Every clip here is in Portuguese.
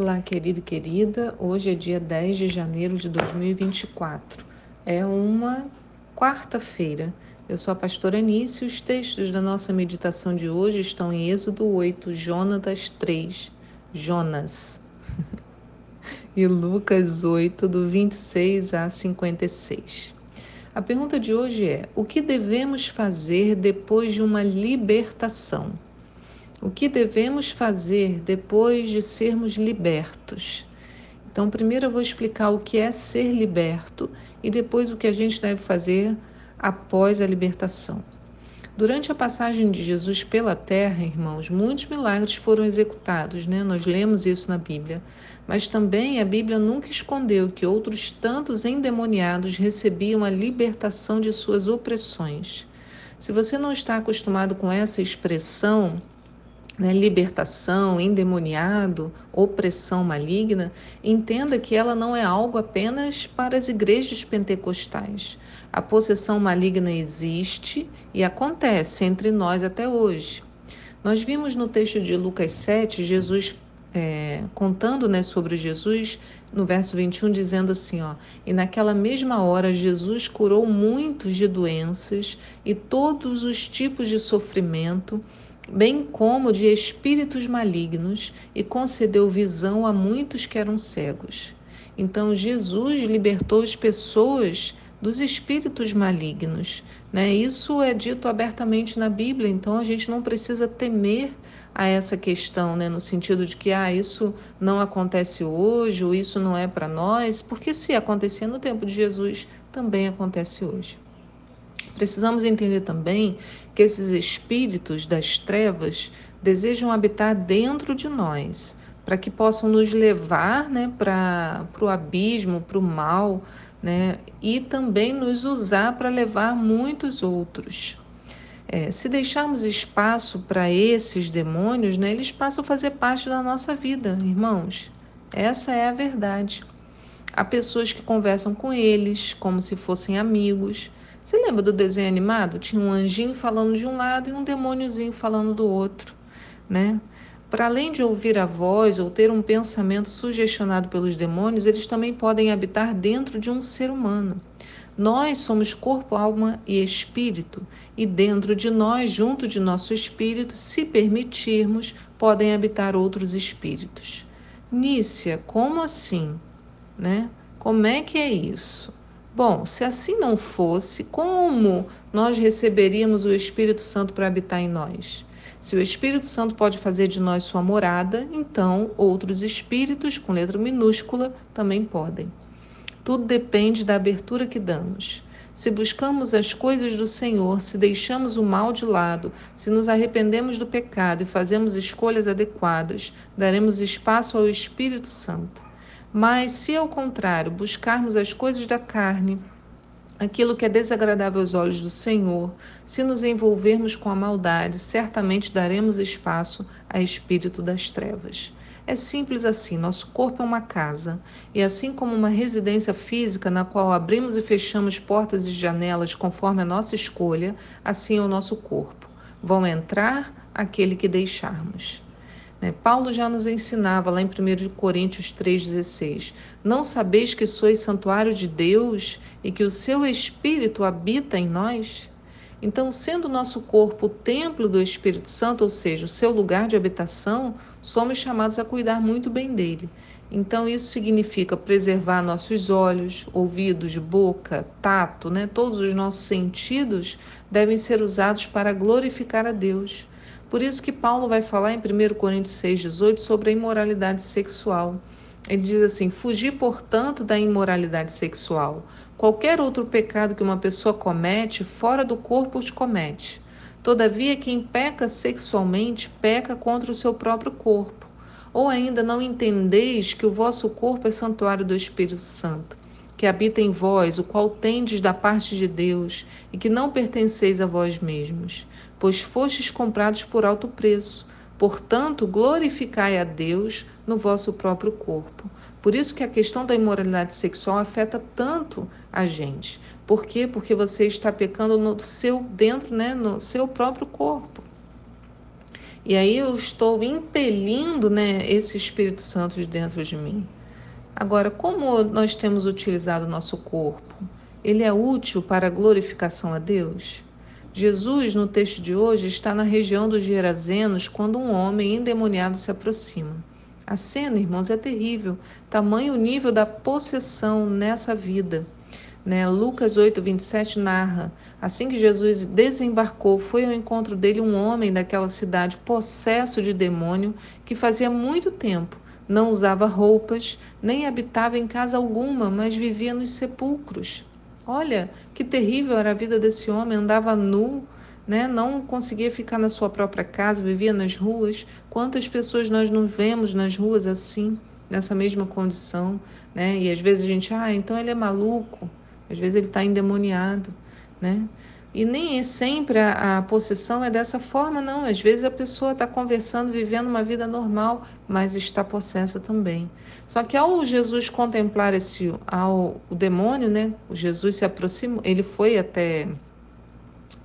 Olá, querido e querida. Hoje é dia 10 de janeiro de 2024. É uma quarta-feira. Eu sou a pastora Anice e os textos da nossa meditação de hoje estão em Êxodo 8, Jonatas 3, Jonas, e Lucas 8, do 26 a 56. A pergunta de hoje é: o que devemos fazer depois de uma libertação? O que devemos fazer depois de sermos libertos? Então, primeiro eu vou explicar o que é ser liberto e depois o que a gente deve fazer após a libertação. Durante a passagem de Jesus pela terra, irmãos, muitos milagres foram executados, né? Nós lemos isso na Bíblia. Mas também a Bíblia nunca escondeu que outros tantos endemoniados recebiam a libertação de suas opressões. Se você não está acostumado com essa expressão, né, libertação, endemoniado, opressão maligna, entenda que ela não é algo apenas para as igrejas pentecostais. A possessão maligna existe e acontece entre nós até hoje. Nós vimos no texto de Lucas 7, Jesus é, contando né, sobre Jesus, no verso 21, dizendo assim: ó, E naquela mesma hora Jesus curou muitos de doenças e todos os tipos de sofrimento bem como de espíritos malignos, e concedeu visão a muitos que eram cegos. Então, Jesus libertou as pessoas dos espíritos malignos. Né? Isso é dito abertamente na Bíblia, então a gente não precisa temer a essa questão, né? no sentido de que ah, isso não acontece hoje, ou isso não é para nós, porque se acontecia no tempo de Jesus, também acontece hoje. Precisamos entender também que esses espíritos das trevas desejam habitar dentro de nós, para que possam nos levar né, para o abismo, para o mal, né, e também nos usar para levar muitos outros. É, se deixarmos espaço para esses demônios, né, eles passam a fazer parte da nossa vida, irmãos. Essa é a verdade. Há pessoas que conversam com eles como se fossem amigos, você lembra do desenho animado? Tinha um anjinho falando de um lado e um demôniozinho falando do outro, né? Para além de ouvir a voz ou ter um pensamento sugestionado pelos demônios, eles também podem habitar dentro de um ser humano. Nós somos corpo, alma e espírito, e dentro de nós, junto de nosso espírito, se permitirmos, podem habitar outros espíritos. Nícia, como assim? Né? Como é que é isso? Bom, se assim não fosse, como nós receberíamos o Espírito Santo para habitar em nós? Se o Espírito Santo pode fazer de nós sua morada, então outros espíritos, com letra minúscula, também podem. Tudo depende da abertura que damos. Se buscamos as coisas do Senhor, se deixamos o mal de lado, se nos arrependemos do pecado e fazemos escolhas adequadas, daremos espaço ao Espírito Santo. Mas se ao contrário buscarmos as coisas da carne, aquilo que é desagradável aos olhos do Senhor, se nos envolvermos com a maldade, certamente daremos espaço a espírito das trevas. É simples assim, nosso corpo é uma casa, e assim como uma residência física na qual abrimos e fechamos portas e janelas conforme a nossa escolha, assim é o nosso corpo. Vão entrar aquele que deixarmos. Né? Paulo já nos ensinava lá em 1 Coríntios 3,16: Não sabeis que sois santuário de Deus e que o seu Espírito habita em nós? Então, sendo o nosso corpo o templo do Espírito Santo, ou seja, o seu lugar de habitação, somos chamados a cuidar muito bem dele. Então, isso significa preservar nossos olhos, ouvidos, boca, tato, né? todos os nossos sentidos devem ser usados para glorificar a Deus. Por isso que Paulo vai falar em 1 Coríntios 6,18 sobre a imoralidade sexual. Ele diz assim: Fugir, portanto, da imoralidade sexual. Qualquer outro pecado que uma pessoa comete, fora do corpo os comete. Todavia, quem peca sexualmente, peca contra o seu próprio corpo. Ou ainda não entendeis que o vosso corpo é santuário do Espírito Santo, que habita em vós, o qual tendes da parte de Deus, e que não pertenceis a vós mesmos pois fostes comprados por alto preço. Portanto, glorificai a Deus no vosso próprio corpo. Por isso que a questão da imoralidade sexual afeta tanto a gente. Por quê? Porque você está pecando no seu dentro, né, no seu próprio corpo. E aí eu estou impelindo né, esse Espírito Santo de dentro de mim. Agora, como nós temos utilizado o nosso corpo? Ele é útil para a glorificação a Deus? Jesus, no texto de hoje, está na região dos Gerazenos quando um homem endemoniado se aproxima. A cena, irmãos, é terrível, tamanho o nível da possessão nessa vida. Né? Lucas 8, 27 narra: Assim que Jesus desembarcou, foi ao encontro dele um homem daquela cidade possesso de demônio que fazia muito tempo não usava roupas, nem habitava em casa alguma, mas vivia nos sepulcros. Olha que terrível era a vida desse homem, andava nu, né? não conseguia ficar na sua própria casa, vivia nas ruas. Quantas pessoas nós não vemos nas ruas assim, nessa mesma condição? Né? E às vezes a gente, ah, então ele é maluco, às vezes ele está endemoniado. Né? E nem é sempre a, a possessão é dessa forma, não. Às vezes a pessoa está conversando, vivendo uma vida normal, mas está possessa também. Só que ao Jesus contemplar esse, ao o demônio, né? O Jesus se aproximou, ele foi até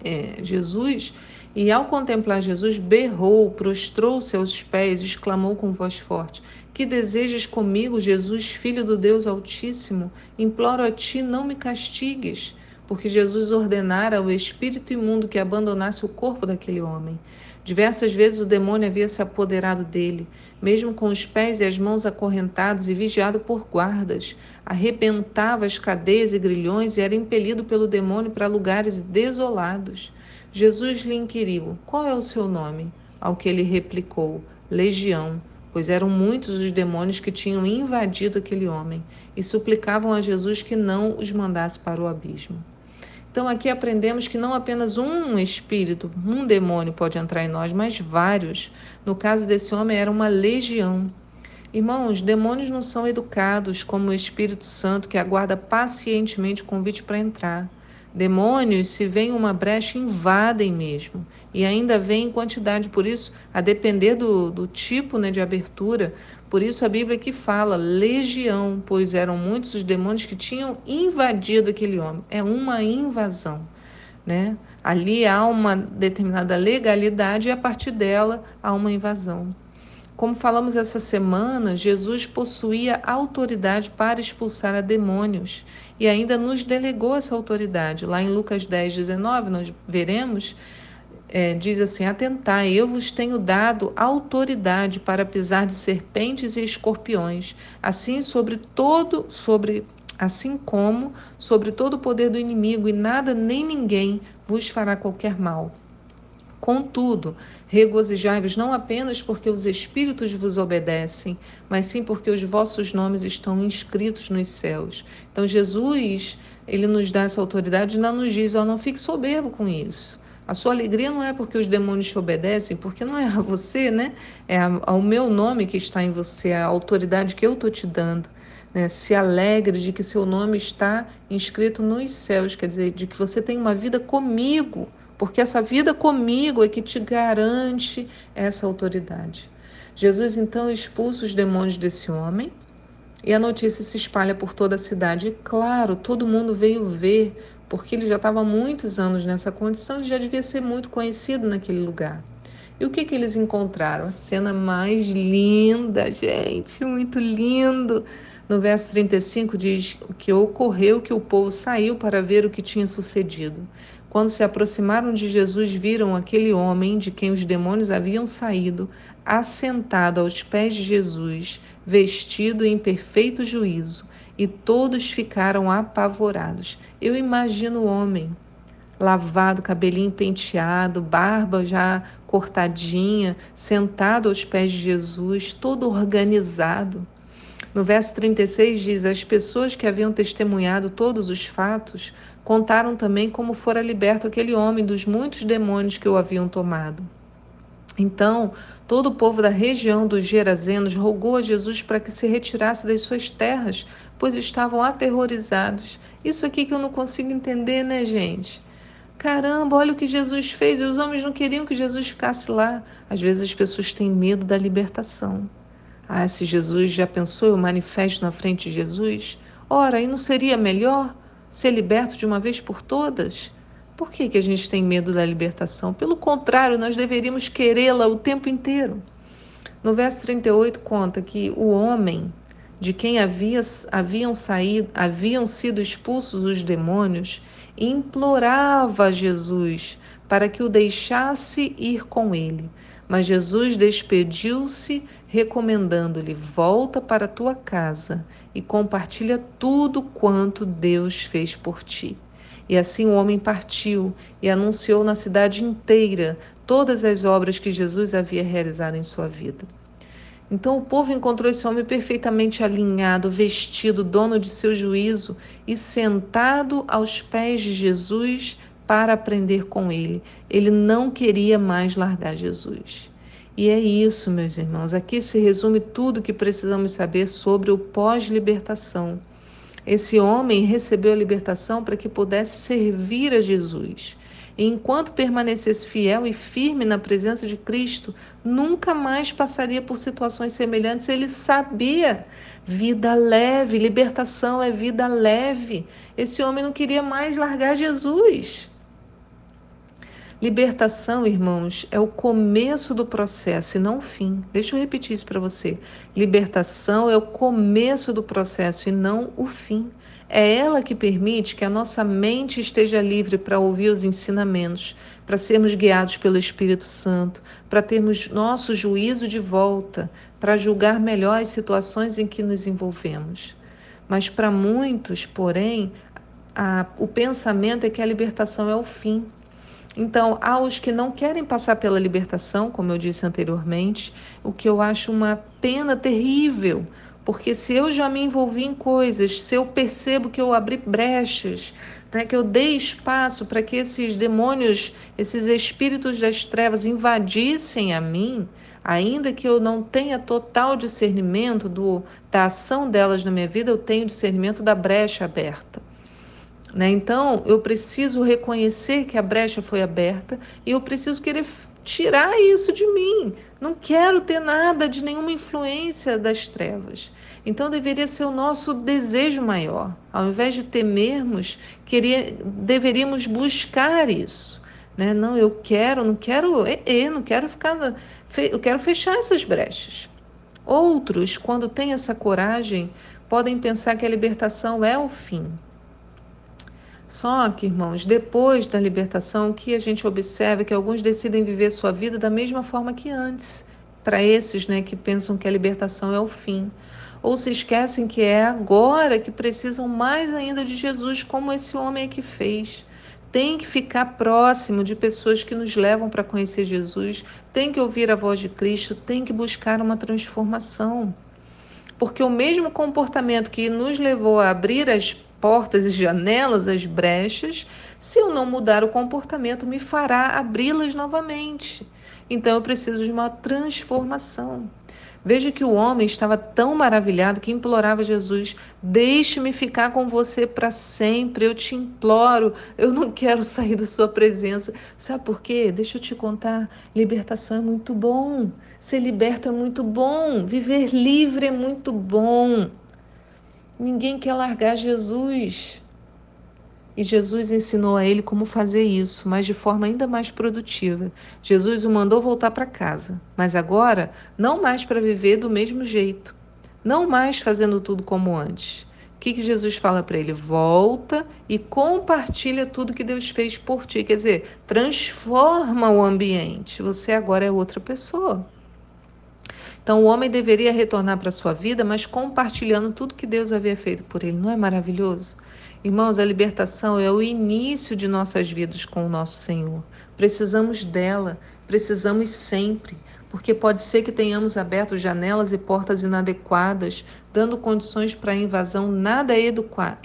é, Jesus e ao contemplar Jesus berrou, prostrou-se aos pés, exclamou com voz forte: Que desejas comigo, Jesus, filho do Deus Altíssimo? Imploro a ti, não me castigues porque Jesus ordenara ao espírito imundo que abandonasse o corpo daquele homem. Diversas vezes o demônio havia se apoderado dele, mesmo com os pés e as mãos acorrentados e vigiado por guardas. Arrebentava as cadeias e grilhões e era impelido pelo demônio para lugares desolados. Jesus lhe inquiriu: Qual é o seu nome? Ao que ele replicou: Legião pois eram muitos os demônios que tinham invadido aquele homem e suplicavam a Jesus que não os mandasse para o abismo. Então aqui aprendemos que não apenas um espírito, um demônio pode entrar em nós, mas vários. No caso desse homem era uma legião. Irmãos, demônios não são educados como o Espírito Santo que aguarda pacientemente o convite para entrar. Demônios, se vem uma brecha, invadem mesmo. E ainda vem em quantidade. Por isso, a depender do, do tipo né, de abertura, por isso a Bíblia que fala legião, pois eram muitos os demônios que tinham invadido aquele homem. É uma invasão. Né? Ali há uma determinada legalidade e a partir dela há uma invasão. Como falamos essa semana, Jesus possuía autoridade para expulsar a demônios e ainda nos delegou essa autoridade. Lá em Lucas 10, 19, nós veremos, é, diz assim: Atentai, eu vos tenho dado autoridade para pisar de serpentes e escorpiões, assim sobre todo, sobre assim como sobre todo o poder do inimigo, e nada nem ninguém vos fará qualquer mal. Contudo, regozijai-vos não apenas porque os Espíritos vos obedecem, mas sim porque os vossos nomes estão inscritos nos céus. Então, Jesus, ele nos dá essa autoridade e não nos diz: oh, não fique soberbo com isso. A sua alegria não é porque os demônios te obedecem, porque não é a você, né? É ao meu nome que está em você, a autoridade que eu estou te dando. Né? Se alegre de que seu nome está inscrito nos céus, quer dizer, de que você tem uma vida comigo porque essa vida comigo é que te garante essa autoridade. Jesus então expulsa os demônios desse homem e a notícia se espalha por toda a cidade. E claro, todo mundo veio ver, porque ele já estava muitos anos nessa condição e já devia ser muito conhecido naquele lugar. E o que, que eles encontraram? A cena mais linda, gente, muito lindo. No verso 35 diz que ocorreu que o povo saiu para ver o que tinha sucedido. Quando se aproximaram de Jesus, viram aquele homem de quem os demônios haviam saído, assentado aos pés de Jesus, vestido em perfeito juízo, e todos ficaram apavorados. Eu imagino o homem lavado, cabelinho penteado, barba já cortadinha, sentado aos pés de Jesus, todo organizado. No verso 36 diz: As pessoas que haviam testemunhado todos os fatos contaram também como fora liberto aquele homem dos muitos demônios que o haviam tomado. Então, todo o povo da região dos Gerazenos rogou a Jesus para que se retirasse das suas terras, pois estavam aterrorizados. Isso aqui que eu não consigo entender, né, gente? Caramba, olha o que Jesus fez e os homens não queriam que Jesus ficasse lá. Às vezes as pessoas têm medo da libertação. Ah, se Jesus já pensou, eu manifesto na frente de Jesus? Ora, e não seria melhor ser liberto de uma vez por todas? Por que, que a gente tem medo da libertação? Pelo contrário, nós deveríamos querê-la o tempo inteiro. No verso 38 conta que o homem de quem havia, haviam saído, haviam sido expulsos os demônios, implorava a Jesus para que o deixasse ir com ele. Mas Jesus despediu-se, recomendando-lhe: Volta para tua casa e compartilha tudo quanto Deus fez por ti. E assim o homem partiu e anunciou na cidade inteira todas as obras que Jesus havia realizado em sua vida. Então o povo encontrou esse homem perfeitamente alinhado, vestido, dono de seu juízo e sentado aos pés de Jesus para aprender com ele. Ele não queria mais largar Jesus. E é isso, meus irmãos. Aqui se resume tudo o que precisamos saber sobre o pós-libertação. Esse homem recebeu a libertação para que pudesse servir a Jesus. E enquanto permanecesse fiel e firme na presença de Cristo, nunca mais passaria por situações semelhantes. Ele sabia. Vida leve, libertação é vida leve. Esse homem não queria mais largar Jesus. Libertação, irmãos, é o começo do processo e não o fim. Deixa eu repetir isso para você. Libertação é o começo do processo e não o fim. É ela que permite que a nossa mente esteja livre para ouvir os ensinamentos, para sermos guiados pelo Espírito Santo, para termos nosso juízo de volta, para julgar melhor as situações em que nos envolvemos. Mas para muitos, porém, a, o pensamento é que a libertação é o fim. Então, aos que não querem passar pela libertação, como eu disse anteriormente, o que eu acho uma pena terrível, porque se eu já me envolvi em coisas, se eu percebo que eu abri brechas, né, que eu dei espaço para que esses demônios, esses espíritos das trevas invadissem a mim, ainda que eu não tenha total discernimento do, da ação delas na minha vida, eu tenho discernimento da brecha aberta. Né? Então, eu preciso reconhecer que a brecha foi aberta e eu preciso querer tirar isso de mim. Não quero ter nada de nenhuma influência das trevas. Então deveria ser o nosso desejo maior. Ao invés de temermos, queria, deveríamos buscar isso. Né? Não, eu quero, não quero, é, não quero ficar, eu quero fechar essas brechas. Outros, quando têm essa coragem, podem pensar que a libertação é o fim. Só que, irmãos, depois da libertação, o que a gente observa é que alguns decidem viver sua vida da mesma forma que antes. Para esses né, que pensam que a libertação é o fim. Ou se esquecem que é agora que precisam mais ainda de Jesus, como esse homem aqui fez. Tem que ficar próximo de pessoas que nos levam para conhecer Jesus, tem que ouvir a voz de Cristo, tem que buscar uma transformação. Porque o mesmo comportamento que nos levou a abrir as portas e janelas, as brechas, se eu não mudar o comportamento, me fará abri-las novamente. Então eu preciso de uma transformação. Veja que o homem estava tão maravilhado que implorava Jesus: Deixe-me ficar com você para sempre, eu te imploro, eu não quero sair da sua presença. Sabe por quê? Deixa eu te contar: libertação é muito bom, ser liberto é muito bom, viver livre é muito bom. Ninguém quer largar Jesus. E Jesus ensinou a ele como fazer isso, mas de forma ainda mais produtiva. Jesus o mandou voltar para casa, mas agora não mais para viver do mesmo jeito, não mais fazendo tudo como antes. O que, que Jesus fala para ele? Volta e compartilha tudo que Deus fez por ti. Quer dizer, transforma o ambiente. Você agora é outra pessoa. Então, o homem deveria retornar para a sua vida, mas compartilhando tudo que Deus havia feito por ele. Não é maravilhoso? Irmãos, a libertação é o início de nossas vidas com o nosso Senhor. Precisamos dela, precisamos sempre, porque pode ser que tenhamos aberto janelas e portas inadequadas, dando condições para a invasão nada, educa,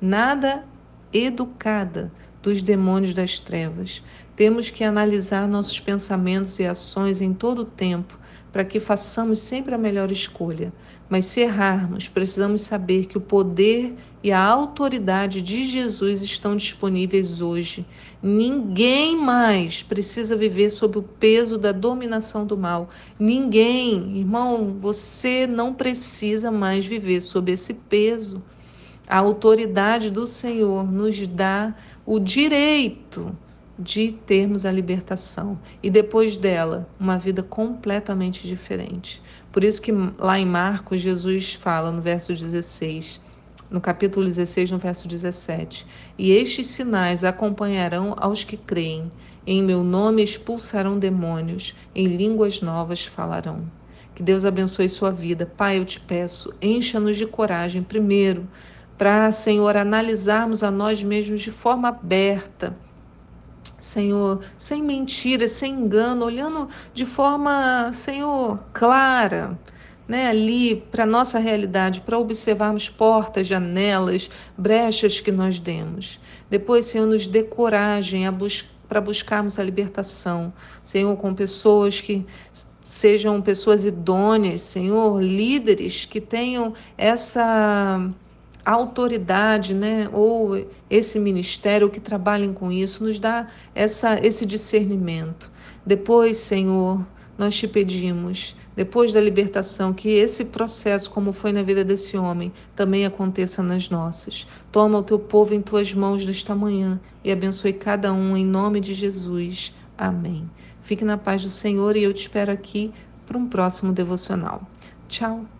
nada educada dos demônios das trevas. Temos que analisar nossos pensamentos e ações em todo o tempo para que façamos sempre a melhor escolha. Mas se errarmos, precisamos saber que o poder e a autoridade de Jesus estão disponíveis hoje. Ninguém mais precisa viver sob o peso da dominação do mal. Ninguém, irmão, você não precisa mais viver sob esse peso. A autoridade do Senhor nos dá o direito de termos a libertação e depois dela uma vida completamente diferente. Por isso que lá em Marcos Jesus fala no verso 16, no capítulo 16, no verso 17: "E estes sinais acompanharão aos que creem: em meu nome expulsarão demônios, em línguas novas falarão." Que Deus abençoe sua vida. Pai, eu te peço, encha-nos de coragem primeiro para, Senhor, analisarmos a nós mesmos de forma aberta Senhor, sem mentira, sem engano, olhando de forma, Senhor, clara, né, ali para nossa realidade, para observarmos portas, janelas, brechas que nós demos. Depois, Senhor, nos dê coragem bus para buscarmos a libertação, Senhor, com pessoas que sejam pessoas idôneas, Senhor, líderes que tenham essa autoridade, né, ou esse ministério que trabalhem com isso, nos dá essa, esse discernimento. Depois, Senhor, nós te pedimos, depois da libertação, que esse processo, como foi na vida desse homem, também aconteça nas nossas. Toma o teu povo em tuas mãos nesta manhã e abençoe cada um em nome de Jesus. Amém. Fique na paz do Senhor e eu te espero aqui para um próximo devocional. Tchau.